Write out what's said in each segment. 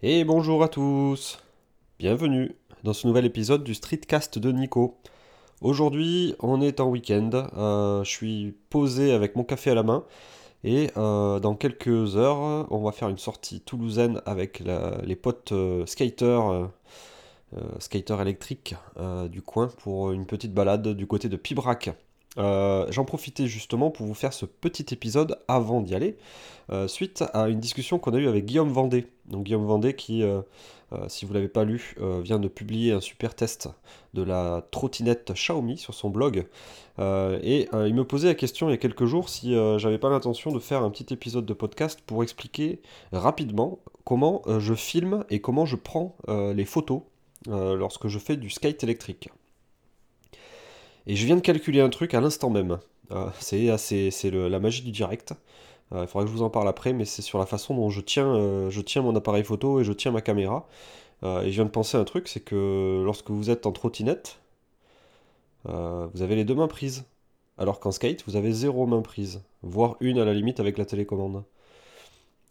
Et bonjour à tous Bienvenue dans ce nouvel épisode du Streetcast de Nico. Aujourd'hui, on est en week-end, euh, je suis posé avec mon café à la main et euh, dans quelques heures, on va faire une sortie toulousaine avec les potes euh, skaters, skaters électriques du coin pour une petite balade du côté de Pibrac. Euh, j'en profitais justement pour vous faire ce petit épisode avant d'y aller, euh, suite à une discussion qu'on a eue avec Guillaume Vendée. Donc Guillaume Vendée qui, euh, si vous ne l'avez pas lu, vient de publier un super test de la trottinette Xiaomi sur son blog. et il me posait la question il y a quelques jours si j'avais pas l'intention de faire un petit épisode de podcast pour expliquer rapidement comment je filme et comment je prends les photos lorsque je fais du skate électrique. Et je viens de calculer un truc à l'instant même. Euh, c'est la magie du direct. Euh, il faudra que je vous en parle après, mais c'est sur la façon dont je tiens, euh, je tiens mon appareil photo et je tiens ma caméra. et je viens de penser à un truc, c'est que lorsque vous êtes en trottinette, vous avez les deux mains prises. Alors qu'en skate, vous avez zéro main prise, voire une à la limite avec la télécommande.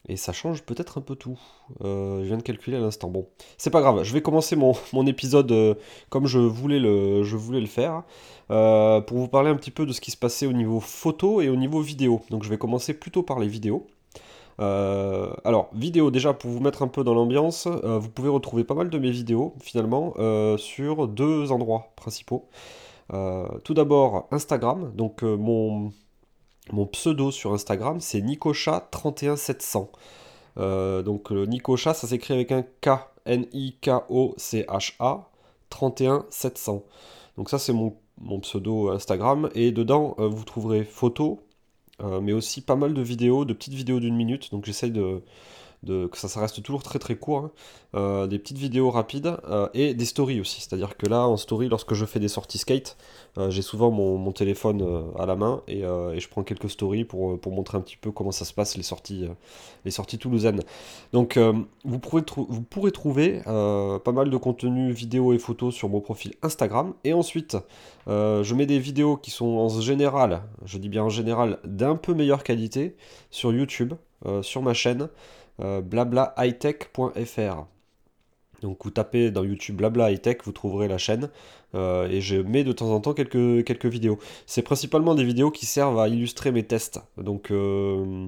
Et ça change peut-être un peu tout. Euh, je viens de calculer à l'instant. Bon, c'est pas grave. Je vais commencer mon, épisode euh, comme je voulais le, faire. Euh, pour vous parler un petit peu de ce qui se passait au niveau photo et au niveau vidéo. Donc je vais commencer plutôt par les vidéos. alors, vidéo, déjà pour vous mettre un peu dans l'ambiance, vous pouvez retrouver pas mal de mes vidéos finalement sur deux endroits principaux. tout d'abord Instagram, donc mon, mon pseudo sur Instagram, c'est Nicocha31700. Euh, donc le Nicocha, ça s'écrit avec un K, N-I-K-O-C-H-A, 31700. Donc ça, c'est mon, pseudo Instagram. Et dedans, euh, vous trouverez photos, euh, mais aussi pas mal de vidéos, de petites vidéos d'une minute. Donc j'essaye de, que ça, ça, reste toujours très très court, hein. euh, des petites vidéos rapides euh, et des stories aussi. C'est-à-dire que là, en story, lorsque je fais des sorties skate, euh, j'ai souvent mon, téléphone à la main et, je prends quelques stories pour, pour, montrer un petit peu comment ça se passe les sorties, les sorties toulousaines. Donc vous, pourrez vous pourrez trouver pas mal de contenu vidéo et photos sur mon profil Instagram et ensuite je mets des vidéos qui sont en général, je dis bien en général, d'un peu meilleure qualité sur YouTube, sur ma chaîne. Euh, blablaHightech.fr. Donc vous tapez dans YouTube Blabla Hightech, vous trouverez la chaîne euh, et je mets de temps en temps quelques, quelques vidéos. C'est principalement des vidéos qui servent à illustrer mes tests. Donc, euh,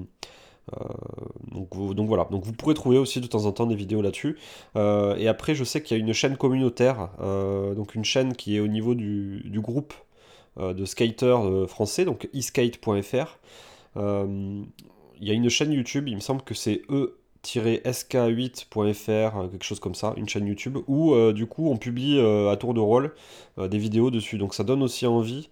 donc, voilà, donc vous pourrez trouver aussi de temps en temps des vidéos là-dessus. et après je sais qu'il y a une chaîne communautaire, donc une chaîne qui est au niveau du, du groupe de skaters français, donc eskate.fr. Il y a une chaîne YouTube, il me semble que c'est E sk8.fr, euh, quelque chose comme ça, une chaîne YouTube, où euh, du coup on publie euh, à tour de rôle des vidéos dessus. Donc ça donne aussi envie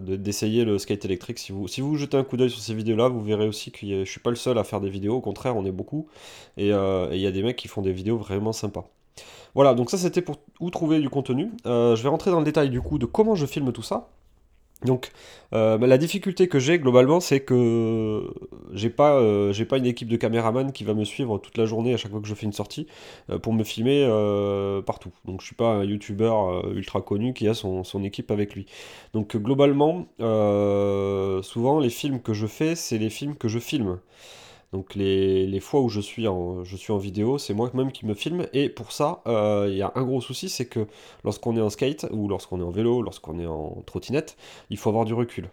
d'essayer le skate électrique. Si vous, si vous jetez un coup d'œil sur ces vidéos-là, vous verrez aussi que je suis pas le seul à faire des vidéos, au contraire on est beaucoup, et il y a des mecs qui font des vidéos vraiment sympas. Voilà, donc ça c'était pour où trouver du contenu. je vais rentrer dans le détail du coup de comment je filme tout ça. Donc euh, bah, la difficulté que j'ai globalement c'est que j'ai pas, euh, une équipe de caméraman qui va me suivre toute la journée à chaque fois que je fais une sortie euh, pour me filmer partout. Donc je suis pas un youtubeur ultra connu qui a son, équipe avec lui. Donc globalement souvent les films que je fais c'est les films que je filme. Donc les, fois où je suis en, vidéo, c'est moi-même qui me filme. Et pour ça, euh, il y a un gros souci, c'est que lorsqu'on est en skate, ou lorsqu'on est en vélo, lorsqu'on est en trottinette, il faut avoir du recul.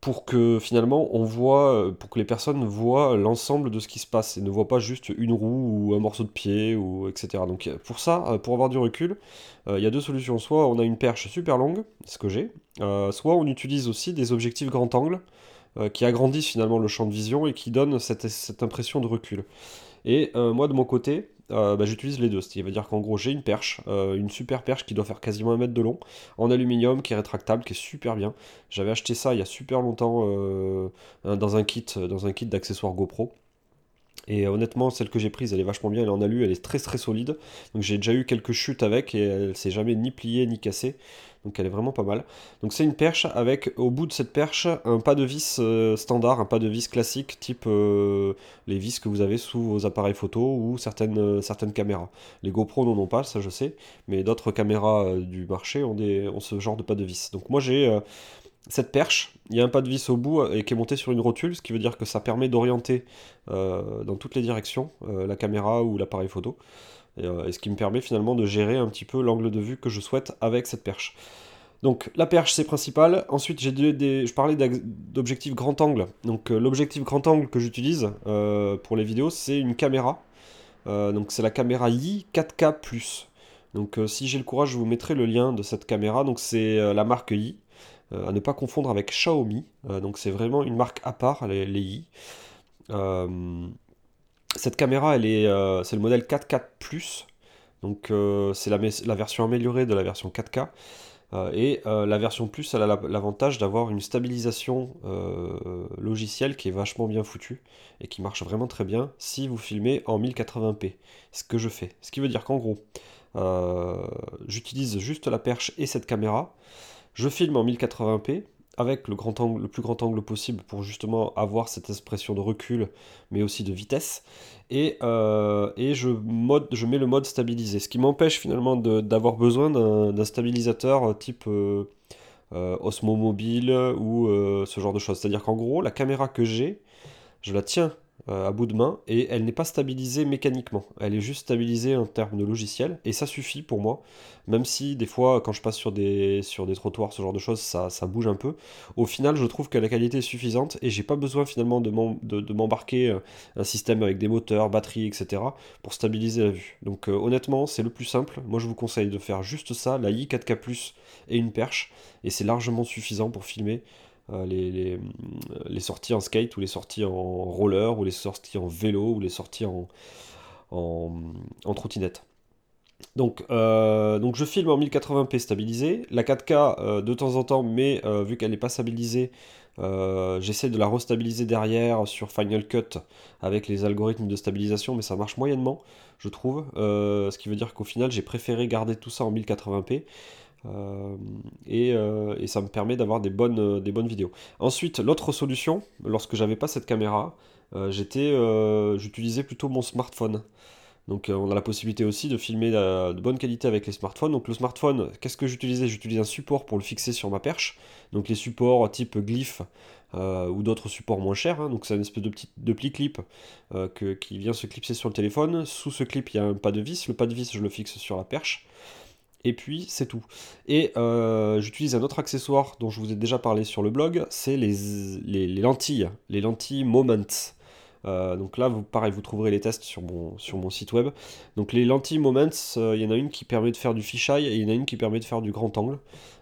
Pour que finalement on voit, pour que les personnes voient l'ensemble de ce qui se passe et ne voient pas juste une roue ou un morceau de pied ou etc. Donc pour ça, euh, pour avoir du recul, euh, il y a deux solutions. Soit on a une perche super longue, ce que j'ai, soit on utilise aussi des objectifs grand angle euh, qui agrandissent finalement le champ de vision et qui donnent cette, impression de recul. Et euh, moi de mon côté, euh, bah, j'utilise les deux. Ce qui veut dire qu'en gros j'ai une perche, une super perche qui doit faire quasiment un mètre de long, en aluminium, qui est rétractable, qui est super bien. J'avais acheté ça il y a super longtemps dans un kit, dans un kit d'accessoires GoPro. Et honnêtement, celle que j'ai prise, elle est vachement bien, elle est en alu, elle est très très solide. Donc j'ai déjà eu quelques chutes avec et elle s'est jamais ni pliée ni cassée. Donc elle est vraiment pas mal. Donc c'est une perche avec au bout de cette perche un pas de vis euh, standard, un pas de vis classique type euh, les vis que vous avez sous vos appareils photo ou certaines, euh, certaines caméras. Les GoPro n'en ont pas, ça je sais, mais d'autres caméras du marché ont, ont ce genre de pas de vis. Donc moi j'ai cette perche, il y a un pas de vis au bout et qui est monté sur une rotule, ce qui veut dire que ça permet d'orienter dans toutes les directions la caméra ou l'appareil photo. Et, ce qui me permet finalement de gérer un petit peu l'angle de vue que je souhaite avec cette perche. Donc la perche c'est principal. Ensuite j'ai des, je parlais d'objectif grand angle. Donc l'objectif grand angle que j'utilise pour les vidéos c'est une caméra. donc c'est la caméra i 4K+. Donc si j'ai le courage je vous mettrai le lien de cette caméra. Donc c'est la marque i. Euh, à ne pas confondre avec Xiaomi. Euh, donc c'est vraiment une marque à part, les, i. Euh, cette caméra, elle est, c'est le modèle 4K Plus. Donc c'est la, version améliorée de la version 4K. et la version Plus, elle a l'avantage d'avoir une stabilisation logicielle qui est vachement bien foutue et qui marche vraiment très bien si vous filmez en 1080p. Ce que je fais. Ce qui veut dire qu'en gros, j'utilise juste la perche et cette caméra. Je filme en 1080p avec le, grand le plus grand angle possible pour justement avoir cette expression de recul mais aussi de vitesse. Et, euh, et je, mode, je mets le mode stabilisé ce qui m'empêche finalement d'avoir besoin d'un stabilisateur type euh, euh, Osmo Mobile ou ce genre de choses. C'est à dire qu'en gros la caméra que j'ai je la tiens euh, à bout de main et elle n'est pas stabilisée mécaniquement. Elle est juste stabilisée en termes de logiciel et ça suffit pour moi. Même si des fois, quand je passe sur des, sur des trottoirs, ce genre de choses, ça, ça bouge un peu. Au final, je trouve que la qualité est suffisante et j'ai pas besoin finalement de m'embarquer euh, un système avec des moteurs, batteries, etc. pour stabiliser la vue. Donc euh, honnêtement, c'est le plus simple. Moi, je vous conseille de faire juste ça, la i 4K+, et une perche et c'est largement suffisant pour filmer euh, les, sorties en skate ou les sorties en roller ou les sorties en vélo ou les sorties en, en, trottinette. Donc, euh, donc je filme en 1080p stabilisé. La 4K euh, de temps en temps, mais vu qu'elle n'est pas stabilisée, j'essaie de la restabiliser derrière sur Final Cut avec les algorithmes de stabilisation, mais ça marche moyennement, je trouve. ce qui veut dire qu'au final, j'ai préféré garder tout ça en 1080p. Euh, euh, et, ça me permet d'avoir des bonnes, euh, des bonnes vidéos. Ensuite, l'autre solution, lorsque j'avais pas cette caméra, j'étais, j'utilisais plutôt mon smartphone. Donc on a la possibilité aussi de filmer de bonne qualité avec les smartphones. Donc le smartphone, qu'est-ce que j'utilisais? J'utilisais un support pour le fixer sur ma perche. Donc les supports type Glyph ou d'autres supports moins chers. Hein. Donc c'est une espèce de petit de pli clip qui vient se clipser sur le téléphone. Sous ce clip, il y a un pas de vis. Le pas de vis, je le fixe sur la perche et puis c'est tout. Et euh, j'utilise un autre accessoire dont je vous ai déjà parlé sur le blog, c'est les, les, lentilles, les lentilles Moments. Euh, donc là, vous, pareil, vous trouverez les tests sur mon, site web. Donc les lentilles Moments, euh, il y en a une qui permet de faire du fisheye et il y en a une qui permet de faire du grand angle.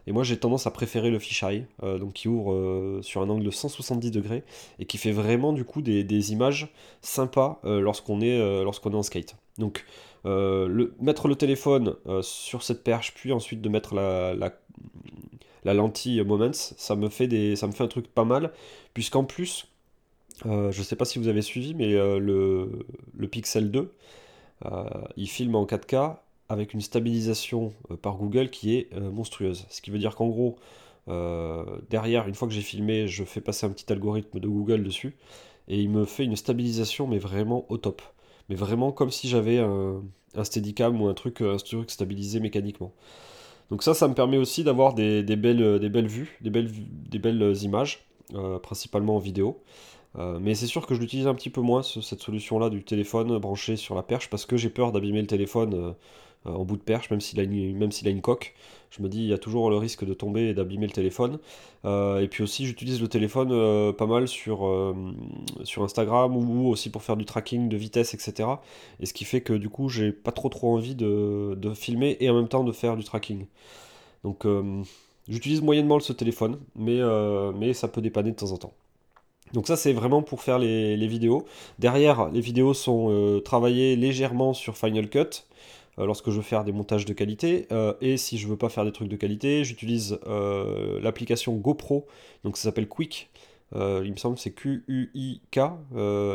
Et moi j'ai tendance à préférer le fisheye, donc qui ouvre sur un angle de 170 degrés et qui fait vraiment du coup des, des images sympas lorsqu'on est, lorsqu'on est en skate. Donc euh, le, mettre le téléphone euh, sur cette perche, puis ensuite de mettre la, la, lentille Moments, ça me, fait des, ça me fait un truc pas mal, puisqu'en plus, euh, je sais pas si vous avez suivi, mais le, le, Pixel 2, il filme en 4K avec une stabilisation par Google qui est monstrueuse. Ce qui veut dire qu'en gros, derrière, une fois que j'ai filmé, je fais passer un petit algorithme de Google dessus, et il me fait une stabilisation, mais vraiment au top mais vraiment comme si j'avais un, Steadicam ou un truc, un truc stabilisé mécaniquement. Donc ça, ça me permet aussi d'avoir des, belles, des belles vues, des belles, belles images, euh, principalement en vidéo. Euh, mais c'est sûr que je l'utilise un petit peu moins, cette solution-là du téléphone branché sur la perche, parce que j'ai peur d'abîmer le téléphone euh, euh, en bout de perche, même s'il a, une, même s'il a une coque. Je me dis, il y a toujours le risque de tomber et d'abîmer le téléphone. Euh, et puis aussi, j'utilise le téléphone euh, pas mal sur, sur Instagram ou aussi pour faire du tracking de vitesse, etc. Et ce qui fait que du coup, j'ai pas trop trop envie de, de, filmer et en même temps de faire du tracking. Donc, j'utilise moyennement ce téléphone, mais, mais ça peut dépanner de temps en temps. Donc ça c'est vraiment pour faire les, les, vidéos. Derrière, les vidéos sont travaillées légèrement sur Final Cut. Euh, lorsque je veux faire des montages de qualité. Euh, et si je veux pas faire des trucs de qualité, j'utilise euh, l'application GoPro, donc ça s'appelle Quick. il me semble que c'est Q-U-I-K,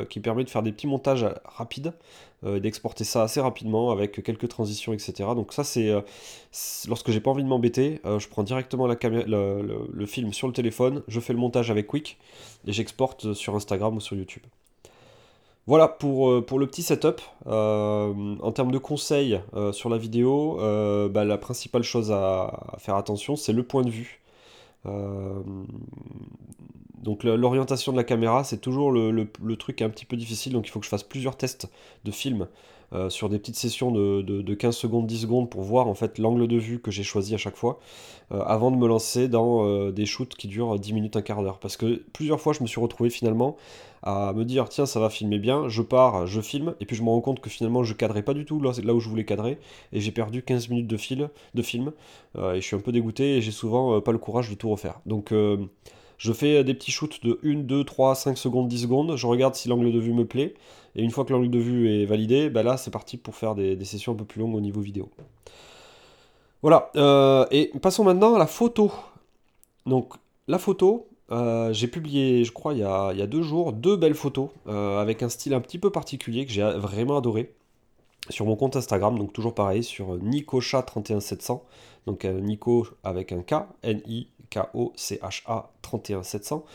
qui permet de faire des petits montages rapides, d'exporter ça assez rapidement avec quelques transitions, etc. Donc ça c'est lorsque j'ai pas envie de m'embêter, je prends directement le, film sur le téléphone, je fais le montage avec Quick et j'exporte sur Instagram ou sur YouTube. Voilà pour, euh, pour le petit setup. Euh, en termes de conseils euh, sur la vidéo, bah, la principale chose à, faire attention, c'est le point de vue. donc l'orientation de la caméra, c'est toujours le, le, truc un petit peu difficile, donc il faut que je fasse plusieurs tests de film euh, sur des petites sessions de, 15 secondes, 10 secondes pour voir en fait l'angle de vue que j'ai choisi à chaque fois euh, avant de me lancer dans euh, des shoots qui durent 10 minutes, un quart d'heure. Parce que plusieurs fois je me suis retrouvé finalement à me dire tiens ça va filmer bien, je pars, je filme, et puis je me rends compte que finalement je cadrais pas du tout là, où je voulais cadrer, et j'ai perdu 15 minutes de, de film, et je suis un peu dégoûté et j'ai souvent pas le courage de tout refaire. Donc je fais des petits shoots de 1, 2, 3, 5 secondes, 10 secondes, je regarde si l'angle de vue me plaît, et une fois que l'angle de vue est validé, bah là c'est parti pour faire des, sessions un peu plus longues au niveau vidéo. Voilà, euh, et passons maintenant à la photo. Donc la photo, euh, j'ai publié, je crois, il y, a, deux jours, deux belles photos euh, avec un style un petit peu particulier que j'ai vraiment adoré sur mon compte Instagram, donc toujours pareil, sur NicoChat31700, donc Nico avec un K, N-I K-O-C-H-A 31700.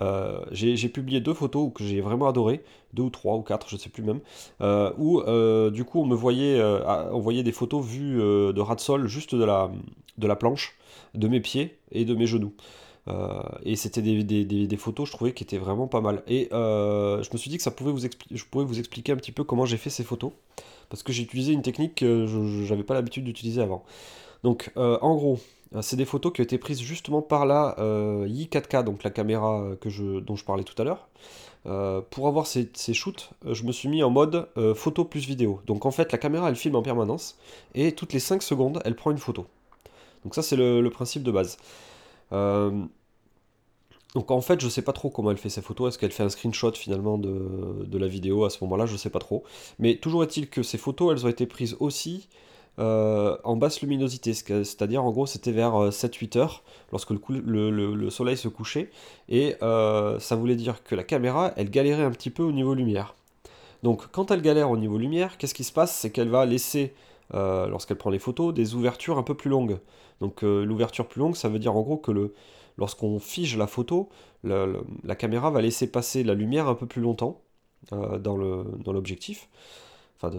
Euh, j'ai publié deux photos que j'ai vraiment adoré, deux ou trois ou quatre, je ne sais plus même, euh, où euh, du coup on me voyait, on voyait des photos vues de ras de sol juste de la, de la planche, de mes pieds et de mes genoux. et c'était des, photos, je trouvais, qui étaient vraiment pas mal. Et je me suis dit que ça pouvait vous je pourrais vous expliquer un petit peu comment j'ai fait ces photos, parce que j'ai utilisé une technique que je n'avais pas l'habitude d'utiliser avant. Donc, en gros, euh, c'est des photos qui ont été prises justement par la euh, i4K, donc la caméra euh, que dont je parlais tout à l'heure. pour avoir ces, shoots, je me suis mis en mode photo plus vidéo. Donc en fait, la caméra, elle filme en permanence, et toutes les 5 secondes, elle prend une photo. Donc ça, c'est le, principe de base. Donc en fait, je sais pas trop comment elle fait ces photos. Est-ce qu'elle fait un screenshot finalement de, de la vidéo à ce moment-là? Je sais pas trop. Mais toujours est-il que ces photos, elles ont été prises aussi euh, en basse luminosité, c'est-à-dire en gros c'était vers 7-8 euh, heures lorsque le, soleil se couchait, et euh, ça voulait dire que la caméra elle galérait un petit peu au niveau lumière. Donc quand elle galère au niveau lumière, qu'est-ce qui se passe? C'est qu'elle va laisser, lorsqu'elle prend les photos, des ouvertures un peu plus longues. Donc l'ouverture plus longue, ça veut dire en gros que le, lorsqu'on fige la photo, la, caméra va laisser passer la lumière un peu plus longtemps dans l'objectif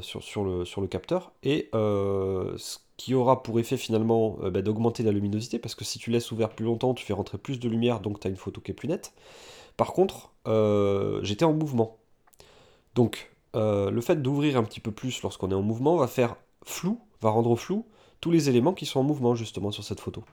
sur, le, sur le capteur, et euh, ce qui aura pour effet finalement euh, bah, d'augmenter la luminosité, parce que si tu laisses ouvert plus longtemps, tu fais rentrer plus de lumière, donc tu as une photo qui est plus nette. Par contre, euh, j'étais en mouvement. Donc, le fait d'ouvrir un petit peu plus lorsqu'on est en mouvement va faire flou, va rendre flou tous les éléments qui sont en mouvement justement sur cette photo.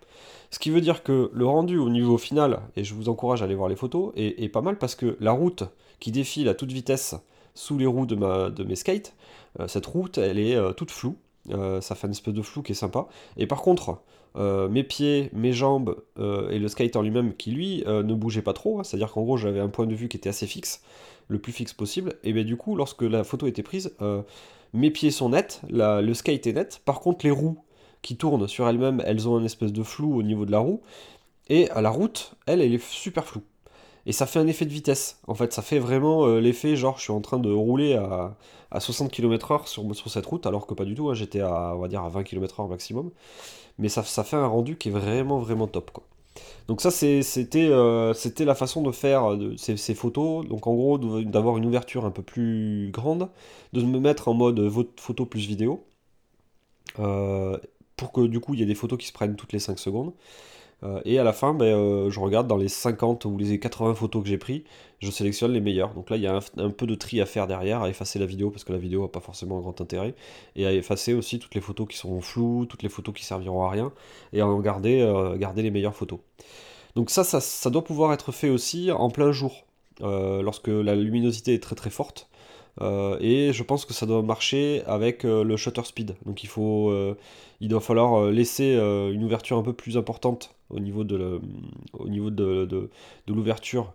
Ce qui veut dire que le rendu au niveau final, et je vous encourage à aller voir les photos, est pas mal parce que la route qui défile à toute vitesse sous les roues de, ma, de mes skates. Euh, cette route, elle est euh, toute floue. Euh, ça fait un espèce de flou qui est sympa. Et par contre, mes pieds, mes jambes et le skate en lui-même qui lui ne bougeait pas trop, hein. c'est-à-dire qu'en gros j'avais un point de vue qui était assez fixe, le plus fixe possible, et bien du coup lorsque la photo était prise, mes pieds sont nets, le skate est net, par contre les roues qui tournent sur elles-mêmes, elles ont un espèce de flou au niveau de la roue, et à la route, elle, elle est super floue. Et ça fait un effet de vitesse. En fait, ça fait vraiment euh, l'effet genre je suis en train de rouler à, 60 km/h sur, sur cette route, alors que pas du tout. Hein, j'étais à, à 20 km/h maximum. Mais ça, ça fait un rendu qui est vraiment, vraiment top. Quoi. Donc ça, c'était euh, c'était la façon de faire de, ces, photos. Donc en gros, d'avoir une ouverture un peu plus grande, de me mettre en mode photo plus vidéo. Euh, pour que du coup, il y ait des photos qui se prennent toutes les 5 secondes. Euh, et à la fin, ben, euh, je regarde dans les 50 ou les 80 photos que j'ai pris, je sélectionne les meilleures. Donc là, il y a un, peu de tri à faire derrière, à effacer la vidéo parce que la vidéo n'a pas forcément un grand intérêt, et à effacer aussi toutes les photos qui sont floues, toutes les photos qui serviront à rien, et à en garder, euh, garder les meilleures photos. Donc ça, ça, doit pouvoir être fait aussi en plein jour, lorsque la luminosité est très très forte. Et je pense que ça doit marcher avec le shutter speed. Donc il faut, il doit falloir laisser une ouverture un peu plus importante au niveau de, au de, l'ouverture,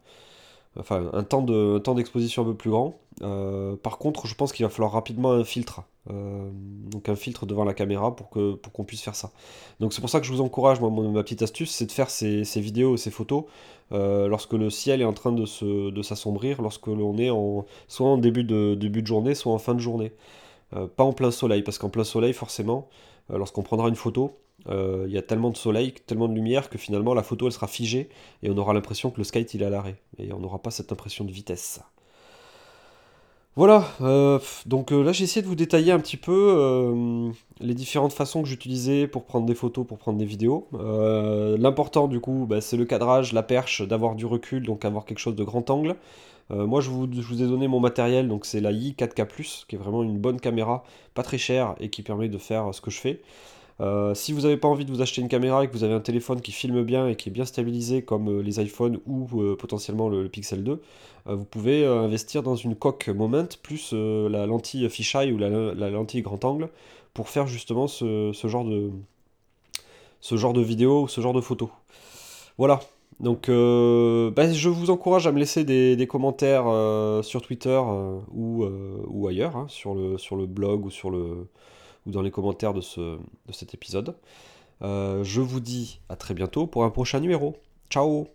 enfin un temps de temps d'exposition un peu plus grand. Euh, par contre, je pense qu'il va falloir rapidement un filtre, euh, donc un filtre devant la caméra pour qu'on puisse faire ça. Donc c'est pour ça que je vous encourage, moi, ma petite astuce, c'est de faire ces, ces, vidéos, ces photos euh, lorsque le ciel est en train de s'assombrir, lorsque l'on est en soit en début de début de journée, soit en fin de journée. pas en plein soleil, parce qu'en plein soleil, forcément, lorsqu'on prendra une photo, il y a tellement de soleil, tellement de lumière que finalement la photo elle sera figée et on aura l'impression que le skate il est à l'arrêt et on n'aura pas cette impression de vitesse. Voilà, euh, donc euh, là j'ai essayé de vous détailler un petit peu euh, les différentes façons que j'utilisais pour prendre des photos, pour prendre des vidéos. L'important du coup, bah, c'est le cadrage, la perche, d'avoir du recul, donc avoir quelque chose de grand angle. Moi je vous, je vous ai donné mon matériel, donc c'est la i 4K+, qui est vraiment une bonne caméra, pas très chère et qui permet de faire ce que je fais. Euh, si vous n'avez pas envie de vous acheter une caméra et que vous avez un téléphone qui filme bien et qui est bien stabilisé comme euh, les iPhones ou euh, potentiellement le, Pixel 2, euh, vous pouvez investir dans une coque Moment plus la lentille fisheye ou la, la lentille grand angle pour faire justement ce, genre de, ce genre de vidéo ou ce genre de photo. Voilà. Donc bah, je vous encourage à me laisser des, commentaires sur Twitter ou, ou ailleurs, hein, sur le, sur le blog ou, sur le, ou dans les commentaires de, ce, de cet épisode. Euh, je vous dis à très bientôt pour un prochain numéro. Ciao